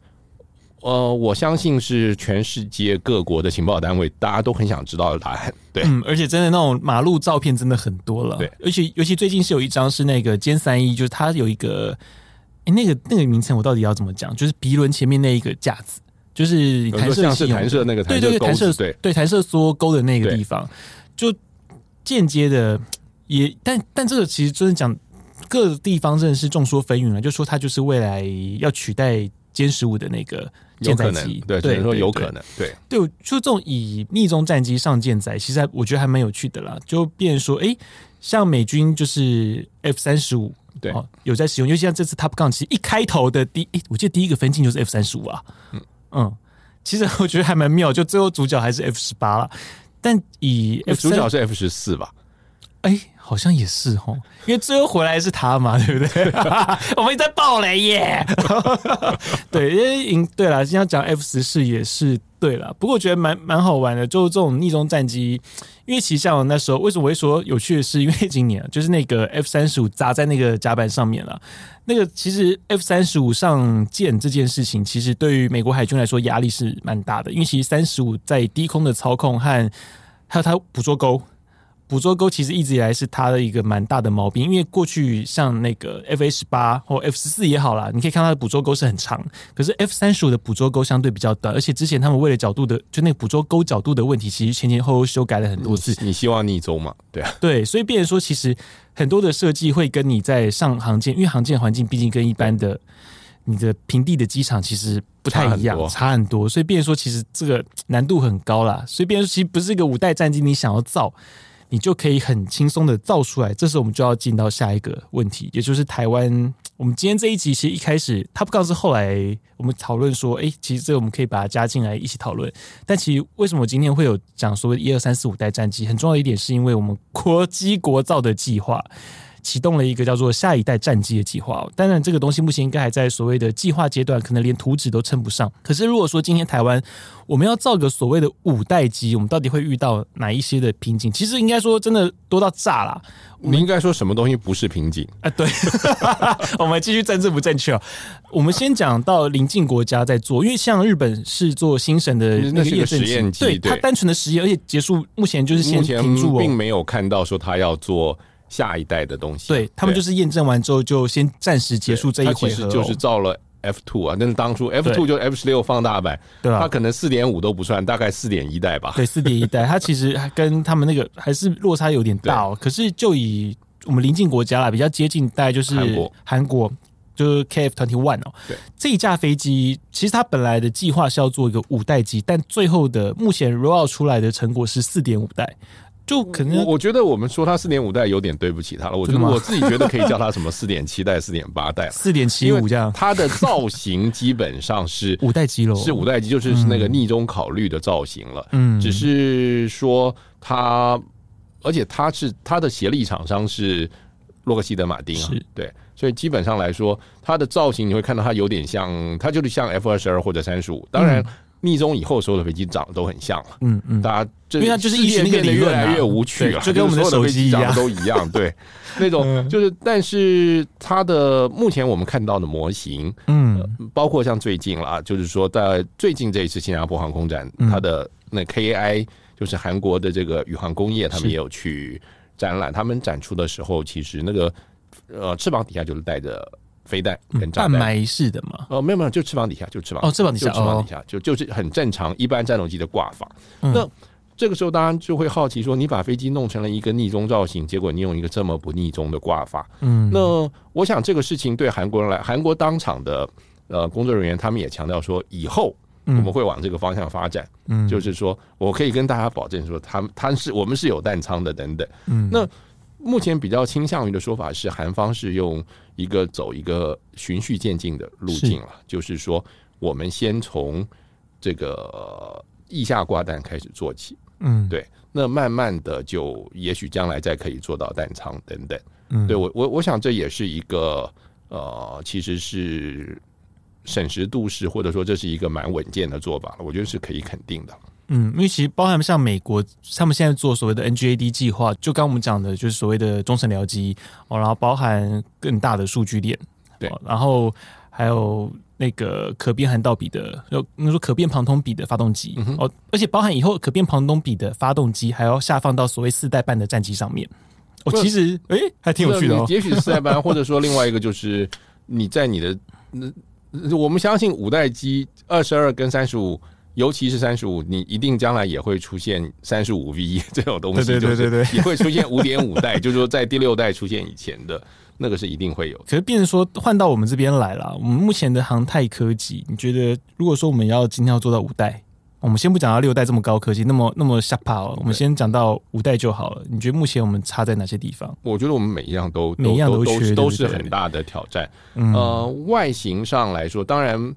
呃，我相信是全世界各国的情报单位，大家都很想知道的答案。对，嗯，而且真的那种马路照片真的很多了。对，而且尤其最近是有一张是那个歼三一，就是它有一个，哎、欸，那个那个名称我到底要怎么讲？就是鼻轮前面那一个架子，就是弹射是弹射那个弹射对对弹射对对弹射梭钩的那个地方，就间接的也，但但这个其实真的讲各地方真的是众说纷纭了，就说它就是未来要取代歼十五的那个。舰载机，对，只能说有可能，对，对，就这种以逆中战机上舰载，其实还我觉得还蛮有趣的啦。就变成说，哎、欸，像美军就是 F 三十五，对，有在使用，尤其像这次 Top Gun，其实一开头的第，哎、欸，我记得第一个分镜就是 F 三十五啊，嗯嗯，其实我觉得还蛮妙，就最后主角还是 F 十八了，但以 F 主角是 F 十四吧？哎、欸。好像也是哦，因为最后回来是他嘛，对不对？我们一直在爆雷耶。对，因为赢对了，今天讲 F 十四也是对了。不过我觉得蛮蛮好玩的，就是这种逆中战机，因为其实像我那时候为什么我会说有趣的是，因为今年就是那个 F 三十五砸在那个甲板上面了。那个其实 F 三十五上舰这件事情，其实对于美国海军来说压力是蛮大的，因为其实三十五在低空的操控和还有它捕捉钩。捕捉钩其实一直以来是它的一个蛮大的毛病，因为过去像那个 F 十八或 F 十四也好啦，你可以看它的捕捉钩是很长，可是 F 三十五的捕捉钩相对比较短，而且之前他们为了角度的，就那个捕捉钩角度的问题，其实前前后后修改了很多次。你希望逆周嘛？对啊，对，所以变成说，其实很多的设计会跟你在上航舰，因为航舰环境毕竟跟一般的你的平地的机场其实不太一样，差很，差很多，所以变成说，其实这个难度很高啦。所以变成说，其实不是一个五代战机，你想要造。你就可以很轻松的造出来，这时候我们就要进到下一个问题，也就是台湾。我们今天这一集其实一开始他不告是后来我们讨论说，哎，其实这个我们可以把它加进来一起讨论。但其实为什么今天会有讲说一二三四五代战机？很重要一点是因为我们国机国造的计划。启动了一个叫做下一代战机的计划，当然这个东西目前应该还在所谓的计划阶段，可能连图纸都称不上。可是如果说今天台湾我们要造个所谓的五代机，我们到底会遇到哪一些的瓶颈？其实应该说真的多到炸了。你应该说什么东西不是瓶颈？啊，对，我们继续政治不正确哦。我们先讲到邻近国家在做，因为像日本是做新神的那个实验机，对，它单纯的实验，而且结束目前就是先停住，并没有看到说它要做。下一代的东西，对他们就是验证完之后就先暂时结束这一回合，就是造了 F two 啊，但是当初 F two 就 F 十六放大版，对吧？它可能四点五都不算，大概四点一代吧。对，四点一代，它其实跟他们那个还是落差有点大哦。可是就以我们邻近国家啦，比较接近，大概就是韩国，韩国就是 KF twenty one 哦。对，这一架飞机其实它本来的计划是要做一个五代机，但最后的目前 roll 出来的成果是四点五代。就可能，我觉得我们说它四点五代有点对不起它了。我觉得我自己觉得可以叫它什么四点七代、四点八代、四点七五这样。它的造型基本上是 五代机喽，是五代机，就是那个逆中考虑的造型了。嗯，只是说它，而且它是它的协力厂商是洛克希德马丁啊，对，所以基本上来说，它的造型你会看到它有点像，它就是像 F 二十二或者三十五，当然。逆中以后所有的飞机长得都很像了，嗯嗯，大家因为它就是一变得越来越无趣了，就跟我们的手机长得都一样，对，那种就是，但是它的目前我们看到的模型，嗯，包括像最近啦，就是说在最近这一次新加坡航空展，它的那 KAI 就是韩国的这个宇航工业，他们也有去展览，他们展出的时候，其实那个呃翅膀底下就是带着。飞弹跟炸弹，半埋式的嘛？哦，没有没有，就翅膀底下，就翅膀。哦，翅膀底下，就翅膀底下，就就是很正常一般战斗机的挂法。那这个时候大家就会好奇说，你把飞机弄成了一个逆中造型，结果你用一个这么不逆中的挂法，嗯，那我想这个事情对韩国人来，韩国当场的呃工作人员他们也强调说，以后我们会往这个方向发展，嗯，就是说我可以跟大家保证说，他们他是我们是有弹仓的等等，嗯，那。目前比较倾向于的说法是，韩方是用一个走一个循序渐进的路径了，就是说，我们先从这个腋下挂弹开始做起，嗯，对，那慢慢的就也许将来再可以做到弹仓等等，嗯，对我我我想这也是一个呃，其实是审时度势，或者说这是一个蛮稳健的做法了，我觉得是可以肯定的。嗯，因为其实包含像美国，他们现在做所谓的 NGAD 计划，就刚我们讲的，就是所谓的中程僚机哦，然后包含更大的数据链，对，然后还有那个可变涵道比的，就你说可变庞通比的发动机哦，而且包含以后可变庞通比的发动机还要下放到所谓四代半的战机上面。哦，其实哎，还挺有趣的哦。也许是四代半，或者说另外一个就是你在你的那，我们相信五代机二十二跟三十五。尤其是三十五，你一定将来也会出现三十五 V 这种东西，对对对对，也会出现五点五代，就是说在第六代出现以前的那个是一定会有。可是变成说换到我们这边来了，我们目前的航太科技，你觉得如果说我们要今天要做到五代，我们先不讲到六代这么高科技，那么那么吓跑，我们先讲到五代就好了。你觉得目前我们差在哪些地方？我觉得我们每一样都每一样都缺，都是很大的挑战。嗯、呃，外形上来说，当然。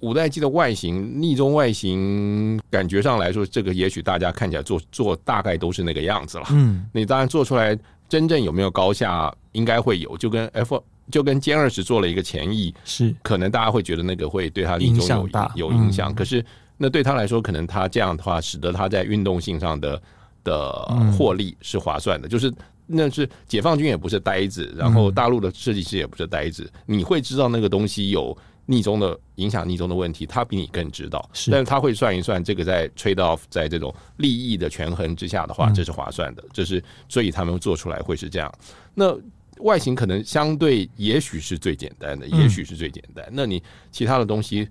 五代机的外形，逆中外形，感觉上来说，这个也许大家看起来做做大概都是那个样子了。嗯，你当然做出来，真正有没有高下，应该会有。就跟 F 就跟歼二十做了一个前翼，是可能大家会觉得那个会对它逆中有有影响。可是那对他来说，可能他这样的话，使得他在运动性上的的获利是划算的。就是那是解放军也不是呆子，然后大陆的设计师也不是呆子，你会知道那个东西有。逆中的影响，逆中的问题，他比你更知道。是，但是他会算一算，这个在 trade off，在这种利益的权衡之下的话，这是划算的。这是所以他们做出来会是这样。那外形可能相对，也许是最简单的，也许是最简单。那你其他的东西，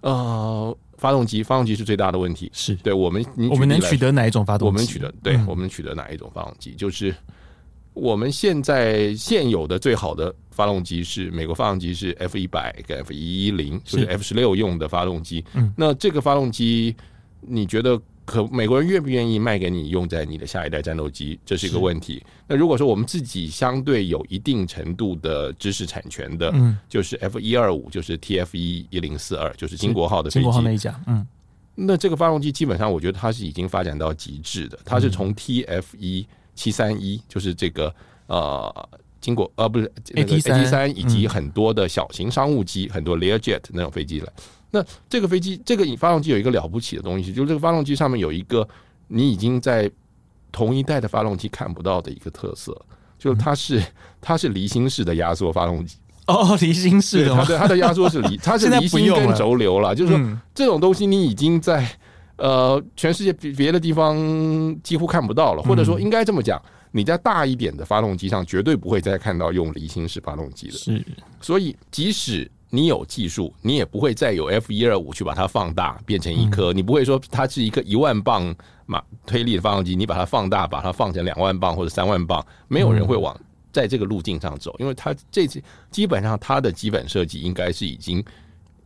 呃，发动机，发动机是最大的问题。是对我们，我们能取得哪一种发动机？我们取得，对，我们取得哪一种发动机？就是。我们现在现有的最好的发动机是美国发动机是 F 一百跟 F 一一零，就是 F 十六用的发动机。嗯，那这个发动机，你觉得可美国人愿不愿意卖给你用在你的下一代战斗机？这是一个问题。那如果说我们自己相对有一定程度的知识产权的，嗯，就是 F 一二五，就是 TF 一一零四二，就是金国号的飞机。金国号那一架，嗯，那这个发动机基本上我觉得它是已经发展到极致的，它是从 TF 一。七三一就是这个呃，经过呃不是 AT 三以及很多的小型商务机，很多 Learjet 那种飞机了。那这个飞机这个发动机有一个了不起的东西，就是这个发动机上面有一个你已经在同一代的发动机看不到的一个特色，就是它是它是离心式的压缩发动机。哦，离心式的，对，它的压缩是离，它是离心跟轴流了。就是说这种东西你已经在。呃，全世界别别的地方几乎看不到了，或者说应该这么讲，你在大一点的发动机上绝对不会再看到用离心式发动机了。是，所以即使你有技术，你也不会再有 F 一二五去把它放大变成一颗，你不会说它是一个一万磅马推力的发动机，你把它放大，把它放成两万磅或者三万磅，没有人会往在这个路径上走，因为它这基本上它的基本设计应该是已经。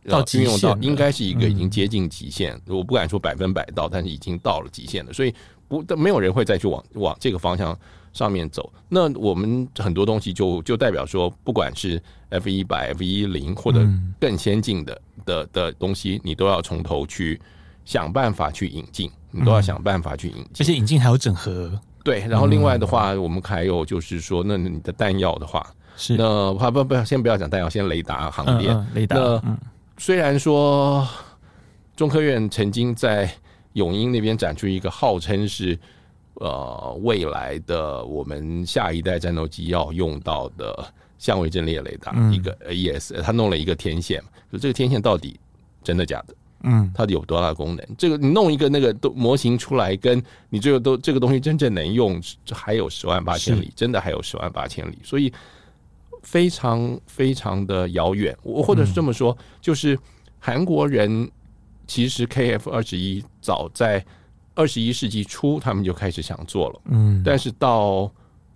到运用到应该是一个已经接近极限，我不敢说百分百到，但是已经到了极限了，所以不，没有人会再去往往这个方向上面走。那我们很多东西就就代表说，不管是 F 一百、F 一零或者更先进的的的东西，你都要从头去想办法去引进，你都要想办法去引进，而且引进还有整合。对，然后另外的话，我们还有就是说，那你的弹药的话，是那不不不，先不要讲弹药，先雷达、航电、雷达。嗯虽然说中科院曾经在永英那边展出一个号称是呃未来的我们下一代战斗机要用到的相位阵列雷达，一个 AES，他弄了一个天线，就这个天线到底真的假的？嗯，它有多大功能？这个你弄一个那个都模型出来，跟你这个都这个东西真正能用，还有十万八千里，真的还有十万八千里，所以。非常非常的遥远，我或者是这么说，就是韩国人其实 KF 二十一早在二十一世纪初他们就开始想做了，嗯，但是到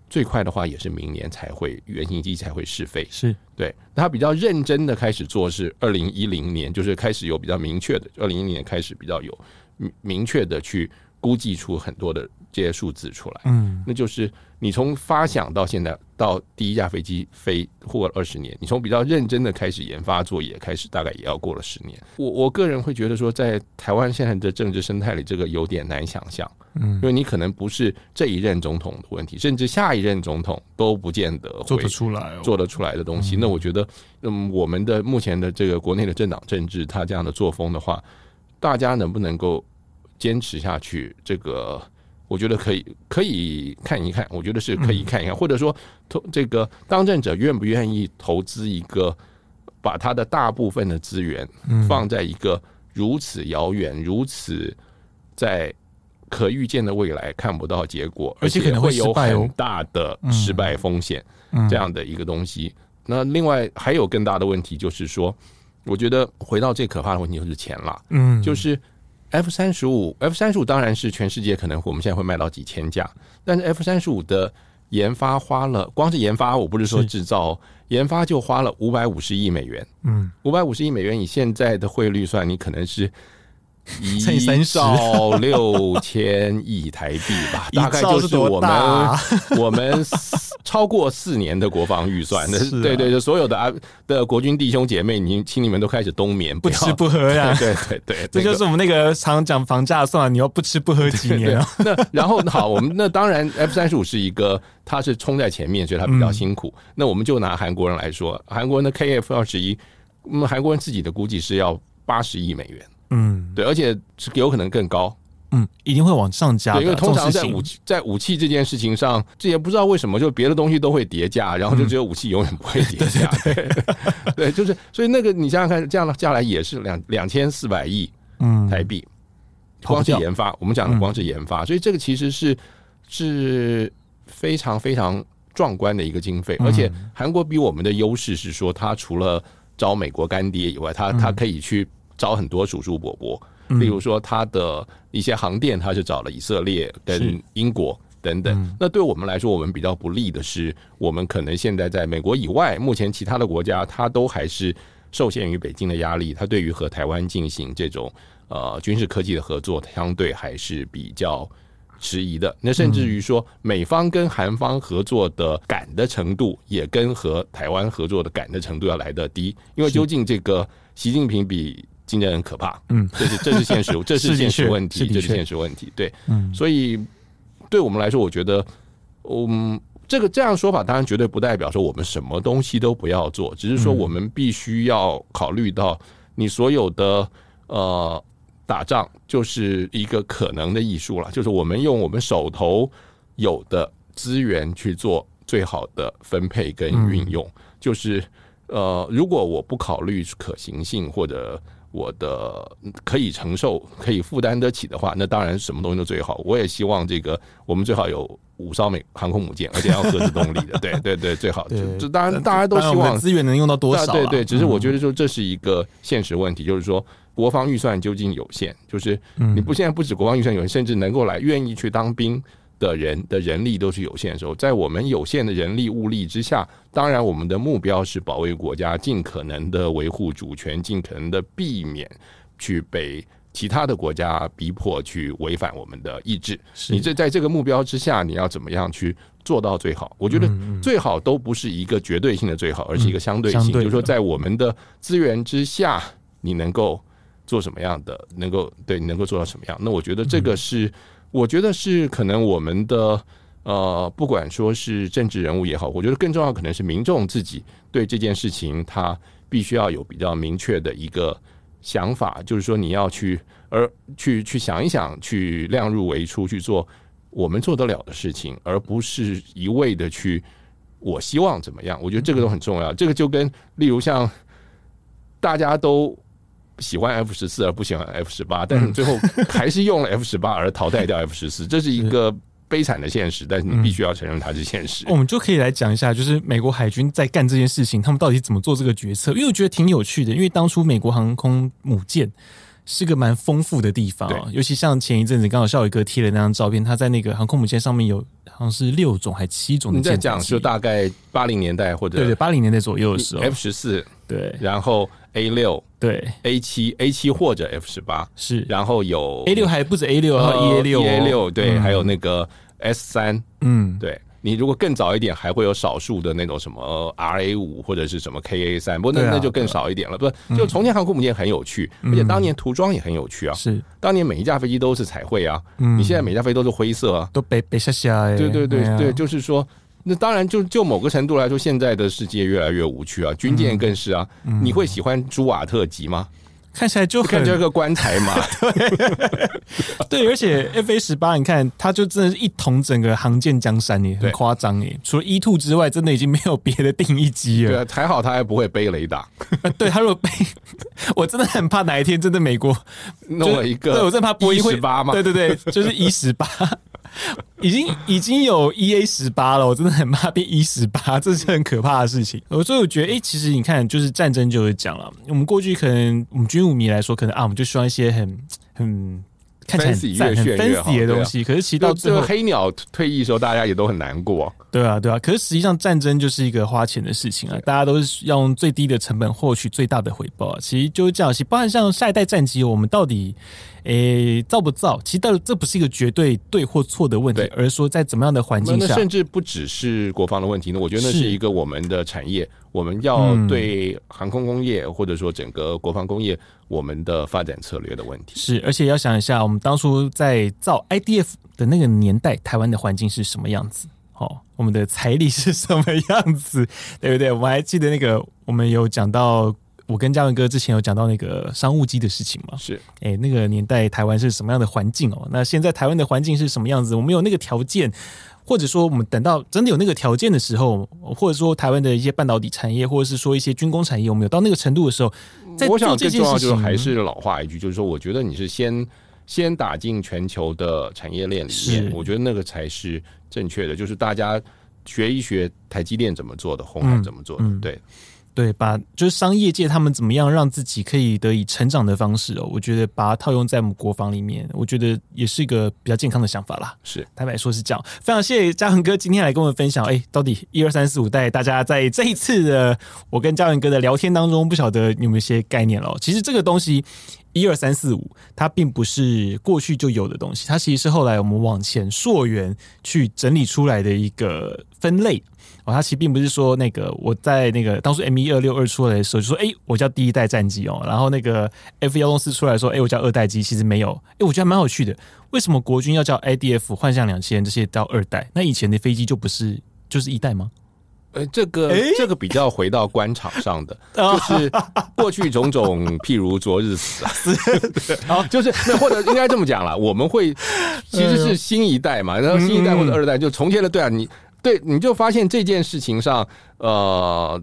最快的话也是明年才会原型机才会试飞，是。对。他比较认真的开始做是二零一零年，就是开始有比较明确的，二零一零年开始比较有明明确的去估计出很多的这些数字出来，嗯，那就是你从发想到现在到第一架飞机飞过了二十年，你从比较认真的开始研发作业开始，大概也要过了十年。我我个人会觉得说，在台湾现在的政治生态里，这个有点难想象，嗯，因为你可能不是这一任总统的问题，甚至下一任总统都不见得会做得出来，做得出来的东西。那我觉得，嗯，我们的目前的这个国内的政党政治，他这样的作风的话，大家能不能够？坚持下去，这个我觉得可以，可以看一看。我觉得是可以看一看，或者说，投这个当政者愿不愿意投资一个，把他的大部分的资源放在一个如此遥远、如此在可预见的未来看不到结果，而且可能会有很大的失败风险这样的一个东西。那另外还有更大的问题，就是说，我觉得回到最可怕的问题就是钱了，嗯，就是。F 三十五，F 三十五当然是全世界可能我们现在会卖到几千架，但是 F 三十五的研发花了，光是研发，我不是说制造，研发就花了五百五十亿美元。嗯，五百五十亿美元以现在的汇率算，你可能是。一兆六千亿台币吧，大概就是我们我们超过四年的国防预算。对 对，对所有的啊的国军弟兄姐妹，你请你们都开始冬眠，不吃不喝呀。对对对，这就是我们那个常讲房价算，你要不吃不喝几年啊？那然后好，我们那当然 F 三十五是一个，它是冲在前面，所以它比较辛苦。那我们就拿韩国人来说，韩国人的 KF 二十一，嗯，韩国人自己的估计是要八十亿美元。嗯，对，而且是有可能更高，嗯，一定会往上加的。因为通常在武器在武器这件事情上，这也不知道为什么，就别的东西都会叠加，然后就只有武器永远不会 叠加。嗯、对，对，对，对，就是所以那个你想想看，这样加来也是两两千四百亿嗯台币，光是研发，我们讲的光是研发，所以这个其实是是非常非常壮观的一个经费。而且韩国比我们的优势是说，它除了招美国干爹以外，它它可以去。找很多叔叔伯伯，例如说他的一些航电，他是找了以色列跟英国等等。那对我们来说，我们比较不利的是，我们可能现在在美国以外，目前其他的国家，它都还是受限于北京的压力。它对于和台湾进行这种呃军事科技的合作，相对还是比较迟疑的。那甚至于说，美方跟韩方合作的赶的程度，也跟和台湾合作的赶的程度要来得低。因为究竟这个习近平比竞争很可怕，嗯，这是这是现实，这是现实问题，这是现实问题，对，嗯，所以对我们来说，我觉得，嗯，这个这样说法当然绝对不代表说我们什么东西都不要做，只是说我们必须要考虑到你所有的呃打仗就是一个可能的艺术了，就是我们用我们手头有的资源去做最好的分配跟运用，就是呃，如果我不考虑可行性或者我的可以承受、可以负担得起的话，那当然什么东西都最好。我也希望这个我们最好有五艘美航空母舰，而且要核子动力的。对对对，最好。就就当然大家都希望资源能用到多少？对对，只是我觉得说这是一个现实问题，就是说国防预算究竟有限，就是你不现在不止国防预算有限，甚至能够来愿意去当兵。的人的人力都是有限的时候，在我们有限的人力物力之下，当然我们的目标是保卫国家，尽可能的维护主权，尽可能的避免去被其他的国家逼迫去违反我们的意志。你这在这个目标之下，你要怎么样去做到最好？我觉得最好都不是一个绝对性的最好，而是一个相对性，就是说在我们的资源之下，你能够做什么样的，能够对你能够做到什么样？那我觉得这个是。我觉得是可能我们的呃，不管说是政治人物也好，我觉得更重要可能是民众自己对这件事情，他必须要有比较明确的一个想法，就是说你要去而去去想一想，去量入为出去做我们做得了的事情，而不是一味的去我希望怎么样。我觉得这个都很重要。这个就跟例如像大家都。喜欢 F 十四而不喜欢 F 十八，但是最后还是用了 F 十八而淘汰掉 F 十四，这是一个悲惨的现实。但是你必须要承认它是现实。我们就可以来讲一下，就是美国海军在干这件事情，他们到底怎么做这个决策？因为我觉得挺有趣的。因为当初美国航空母舰是个蛮丰富的地方啊。尤其像前一阵子刚好孝玮哥贴了那张照片，他在那个航空母舰上面有好像是六种还七种的舰。你在讲就大概八零年代或者对对八零年代左右的时候，F 十四对，然后 A 六对 A 七 A 七或者 F 十八是，然后有 A 六还不止 A 六，然后 E A 六 E A 六对，还有那个 S 三嗯对。你如果更早一点，还会有少数的那种什么 R A 五或者是什么 K A 三，不过那那就更少一点了。不，就重庆航空母舰很有趣，而且当年涂装也很有趣啊。是，当年每一架飞机都是彩绘啊。嗯，你现在每架飞机都是灰色啊，都白白瞎瞎。对对对对，就是说，那当然就就某个程度来说，现在的世界越来越无趣啊，军舰更是啊。你会喜欢朱瓦特级吗？看起来就看这个棺材嘛，对，对，而且 F A 十八，你看它就真的是一统整个航舰江山耶，很夸张耶。除了 E two 之外，真的已经没有别的定义机了。对啊，还好它还不会背雷达。对，它如果背，我真的很怕哪一天真的美国弄了一个，对我真的怕波音十八嘛。对对对，就是 E 十八。已经已经有 E A 十八了，我真的很怕变 E 十八，这是很可怕的事情。我所以我觉得，哎、其实你看，就是战争就是讲了。我们过去可能我们军武迷来说，可能啊，我们就需要一些很很看起来很赞、很 fancy 的东西。可是其实到最后，黑鸟退役的时候，大家也都很难过。对啊，对啊。可是实际上，战争就是一个花钱的事情啊，大家都是要用最低的成本获取最大的回报啊。其实就是这样，其实包含像下一代战机，我们到底。诶，造不造？其实到，这不是一个绝对对或错的问题，而是说在怎么样的环境下，甚至不只是国防的问题呢？我觉得那是一个我们的产业，我们要对航空工业或者说整个国防工业我们的发展策略的问题。是，而且要想一下，我们当初在造 IDF 的那个年代，台湾的环境是什么样子？哦，我们的财力是什么样子？对不对？我们还记得那个，我们有讲到。我跟嘉文哥之前有讲到那个商务机的事情嘛？是，哎、欸，那个年代台湾是什么样的环境哦？那现在台湾的环境是什么样子？我们有那个条件，或者说我们等到真的有那个条件的时候，或者说台湾的一些半导体产业，或者是说一些军工产业，我们有到那个程度的时候，我想最重要就是还是老话一句，就是说，我觉得你是先先打进全球的产业链里面，我觉得那个才是正确的，就是大家学一学台积电怎么做的，鸿海怎么做的，嗯。嗯、对。把就是商业界他们怎么样让自己可以得以成长的方式哦，我觉得把它套用在我们国防里面，我觉得也是一个比较健康的想法啦。是，坦白说是这样。非常谢谢嘉恒哥今天来跟我们分享，哎，到底一二三四五代，大家在这一次的我跟嘉恒哥的聊天当中，不晓得有没有一些概念了。其实这个东西一二三四五，它并不是过去就有的东西，它其实是后来我们往前溯源去整理出来的一个分类。哦，他其实并不是说那个我在那个当初 M 一二六二出来的时候就说，哎，我叫第一代战机哦，然后那个 F 幺零四出来说，哎，我叫二代机，其实没有，哎，我觉得蛮有趣的，为什么国军要叫 IDF 幻象两千这些叫二代？那以前的飞机就不是就是一代吗？呃，这个这个比较回到官场上的，就是过去种种，譬如昨日死啊，好，就是那或者应该这么讲了，我们会其实是新一代嘛，然后新一代或者二代就重建了，对啊，你。对，你就发现这件事情上，呃，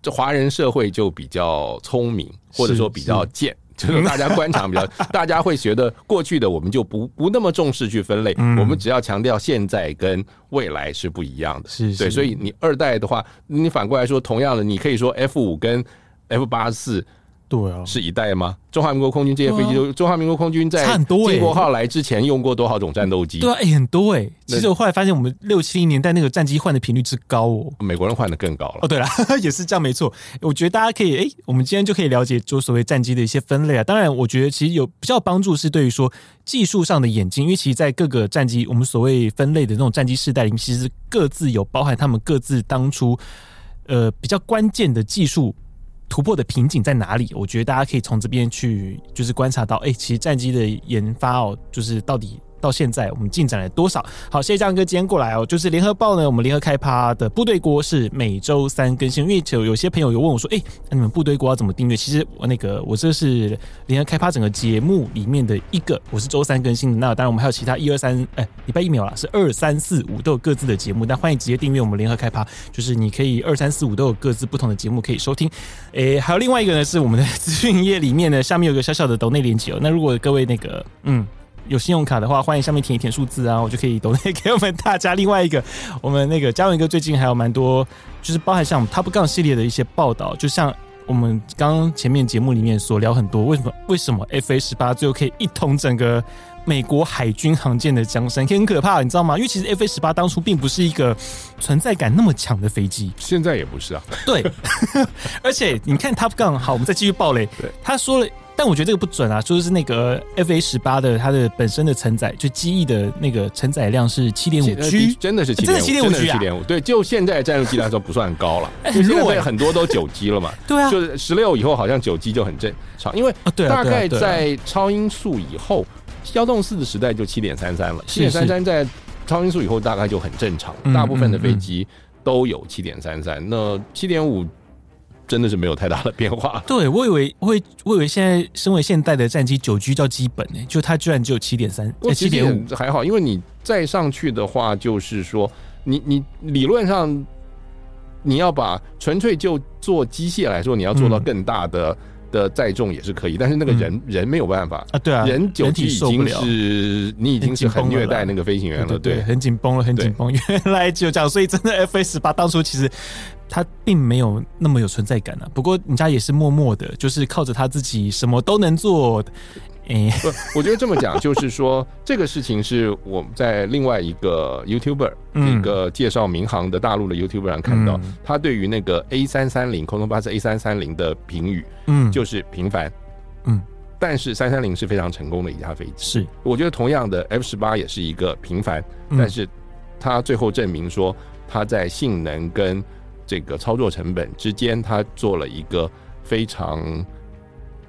这华人社会就比较聪明，或者说比较贱，就是大家观察比较，大家会觉得过去的我们就不不那么重视去分类，我们只要强调现在跟未来是不一样的，是，对，所以你二代的话，你反过来说，同样的，你可以说 F 五跟 F 八四。对啊，是一代吗？中华民国空军这些飞机都，中华民国空军在经国号来之前用过多少种战斗机？对啊，哎，很多哎。其实我后来发现，我们六七零年代那个战机换的频率之高哦。美国人换的更高了。哦，对了，也是这样，没错。我觉得大家可以，哎，我们今天就可以了解，就所谓战机的一些分类啊。当然，我觉得其实有比较帮助是对于说技术上的演进，因为其实，在各个战机，我们所谓分类的那种战机世代里面，其实各自有包含他们各自当初呃比较关键的技术。突破的瓶颈在哪里？我觉得大家可以从这边去，就是观察到，哎、其实战机的研发哦，就是到底。到现在我们进展了多少？好，谢谢江哥今天过来哦。就是联合报呢，我们联合开趴的部队锅是每周三更新。因为有有些朋友有问我说，哎、那你们部队锅要怎么订阅？其实我那个我这是联合开趴整个节目里面的一个，我是周三更新的。那当然我们还有其他一二三，哎，礼拜一没有啦，是二三四五都有各自的节目。但欢迎直接订阅我们联合开趴，就是你可以二三四五都有各自不同的节目可以收听。哎、还有另外一个呢，是我们的资讯页里面呢，下面有个小小的抖内连接哦。那如果各位那个，嗯。有信用卡的话，欢迎下面填一填数字啊，我就可以抖内给我们大家。另外一个，我们那个嘉文哥最近还有蛮多，就是包含像 Top Gun 系列的一些报道，就像我们刚刚前面节目里面所聊很多，为什么为什么 FA 十八最后可以一统整个美国海军航舰的江山，可以很可怕，你知道吗？因为其实 FA 十八当初并不是一个存在感那么强的飞机，现在也不是啊。对，而且你看 Top Gun，好，我们再继续爆雷。对，他说了。但我觉得这个不准啊，说的是那个 FA 十八的它的本身的承载，就机翼的那个承载量是七点五 G，真的是七点五，真的是七点五。对，就现在战斗机来说不算高了，因为现在很多都九 G 了嘛。对啊，就是十六以后好像九 G 就很正常，因为大概在超音速以后，幺洞四的时代就七点三三了，七点三三在超音速以后大概就很正常，大部分的飞机都有七点三三，那七点五。真的是没有太大的变化。对，我以为我以我以为现在身为现代的战机九 G 叫基本呢，就它居然只有七点三，七点五还好，因为你再上去的话，就是说你你理论上你要把纯粹就做机械来说，你要做到更大的的载重也是可以，但是那个人人没有办法啊，对啊，人九体已经是你已经是很虐待那个飞行员了，对，很紧绷了，很紧绷。原来就这样，所以真的 FA 十八当初其实。他并没有那么有存在感啊，不过人家也是默默的，就是靠着他自己什么都能做。哎，不，我觉得这么讲，就是说 这个事情是我们在另外一个 YouTuber 一个介绍民航的大陆的 YouTuber 上看到，他对于那个 A 三三零空中巴士 A 三三零的评语，嗯，就是平凡，嗯，但是三三零是非常成功的一架飞机。是，我觉得同样的 F 十八也是一个平凡，但是他最后证明说他在性能跟这个操作成本之间，他做了一个非常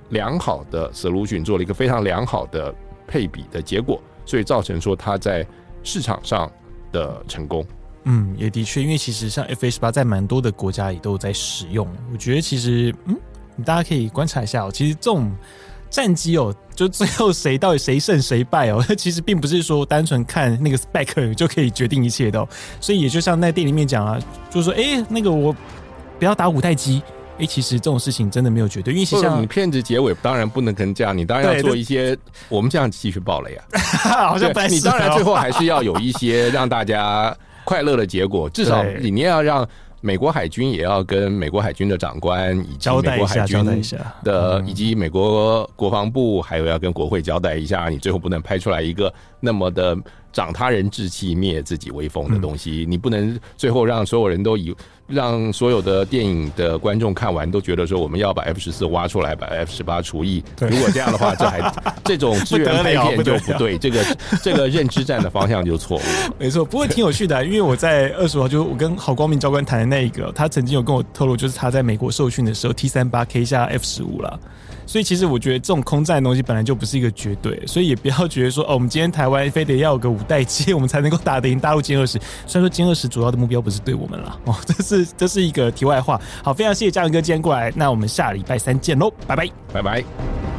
良好的 solution，做了一个非常良好的配比的结果，所以造成说它在市场上的成功。嗯，也的确，因为其实像 FA 十八在蛮多的国家也都有在使用。我觉得其实，嗯，大家可以观察一下哦。其实这种。战机哦，就最后谁到底谁胜谁败哦？其实并不是说单纯看那个 spec 就可以决定一切的。所以也就像在电影里面讲啊，就是说，哎、那个我不要打五代机。哎、欸，其实这种事情真的没有绝对，因为像你片子结尾当然不能跟这样，你当然要做一些我们这样继续爆雷啊。好像你当然最后还是要有一些让大家快乐的结果，至少你你要让。美国海军也要跟美国海军的长官以及美国海军的以及美国国防部，还有要跟国会交代一下，你最后不能拍出来一个那么的长他人志气、灭自己威风的东西。你不能最后让所有人都以让所有的电影的观众看完都觉得说我们要把 F 十四挖出来，把 F 十八除以。如果这样的话，这还 这种资源配片就不对，这个这个认知战的方向就错误。没错，不过挺有趣的啊，因为我在二十号就我跟郝光明教官谈的。那一个，他曾经有跟我透露，就是他在美国受训的时候，T 三八 K 下 F 十五了。所以其实我觉得这种空战的东西本来就不是一个绝对，所以也不要觉得说哦，我们今天台湾非得要有个五代机，我们才能够打得赢大陆歼二十。虽然说歼二十主要的目标不是对我们了哦，这是这是一个题外话。好，非常谢谢嘉文哥今天过来，那我们下礼拜三见喽，拜拜，拜拜。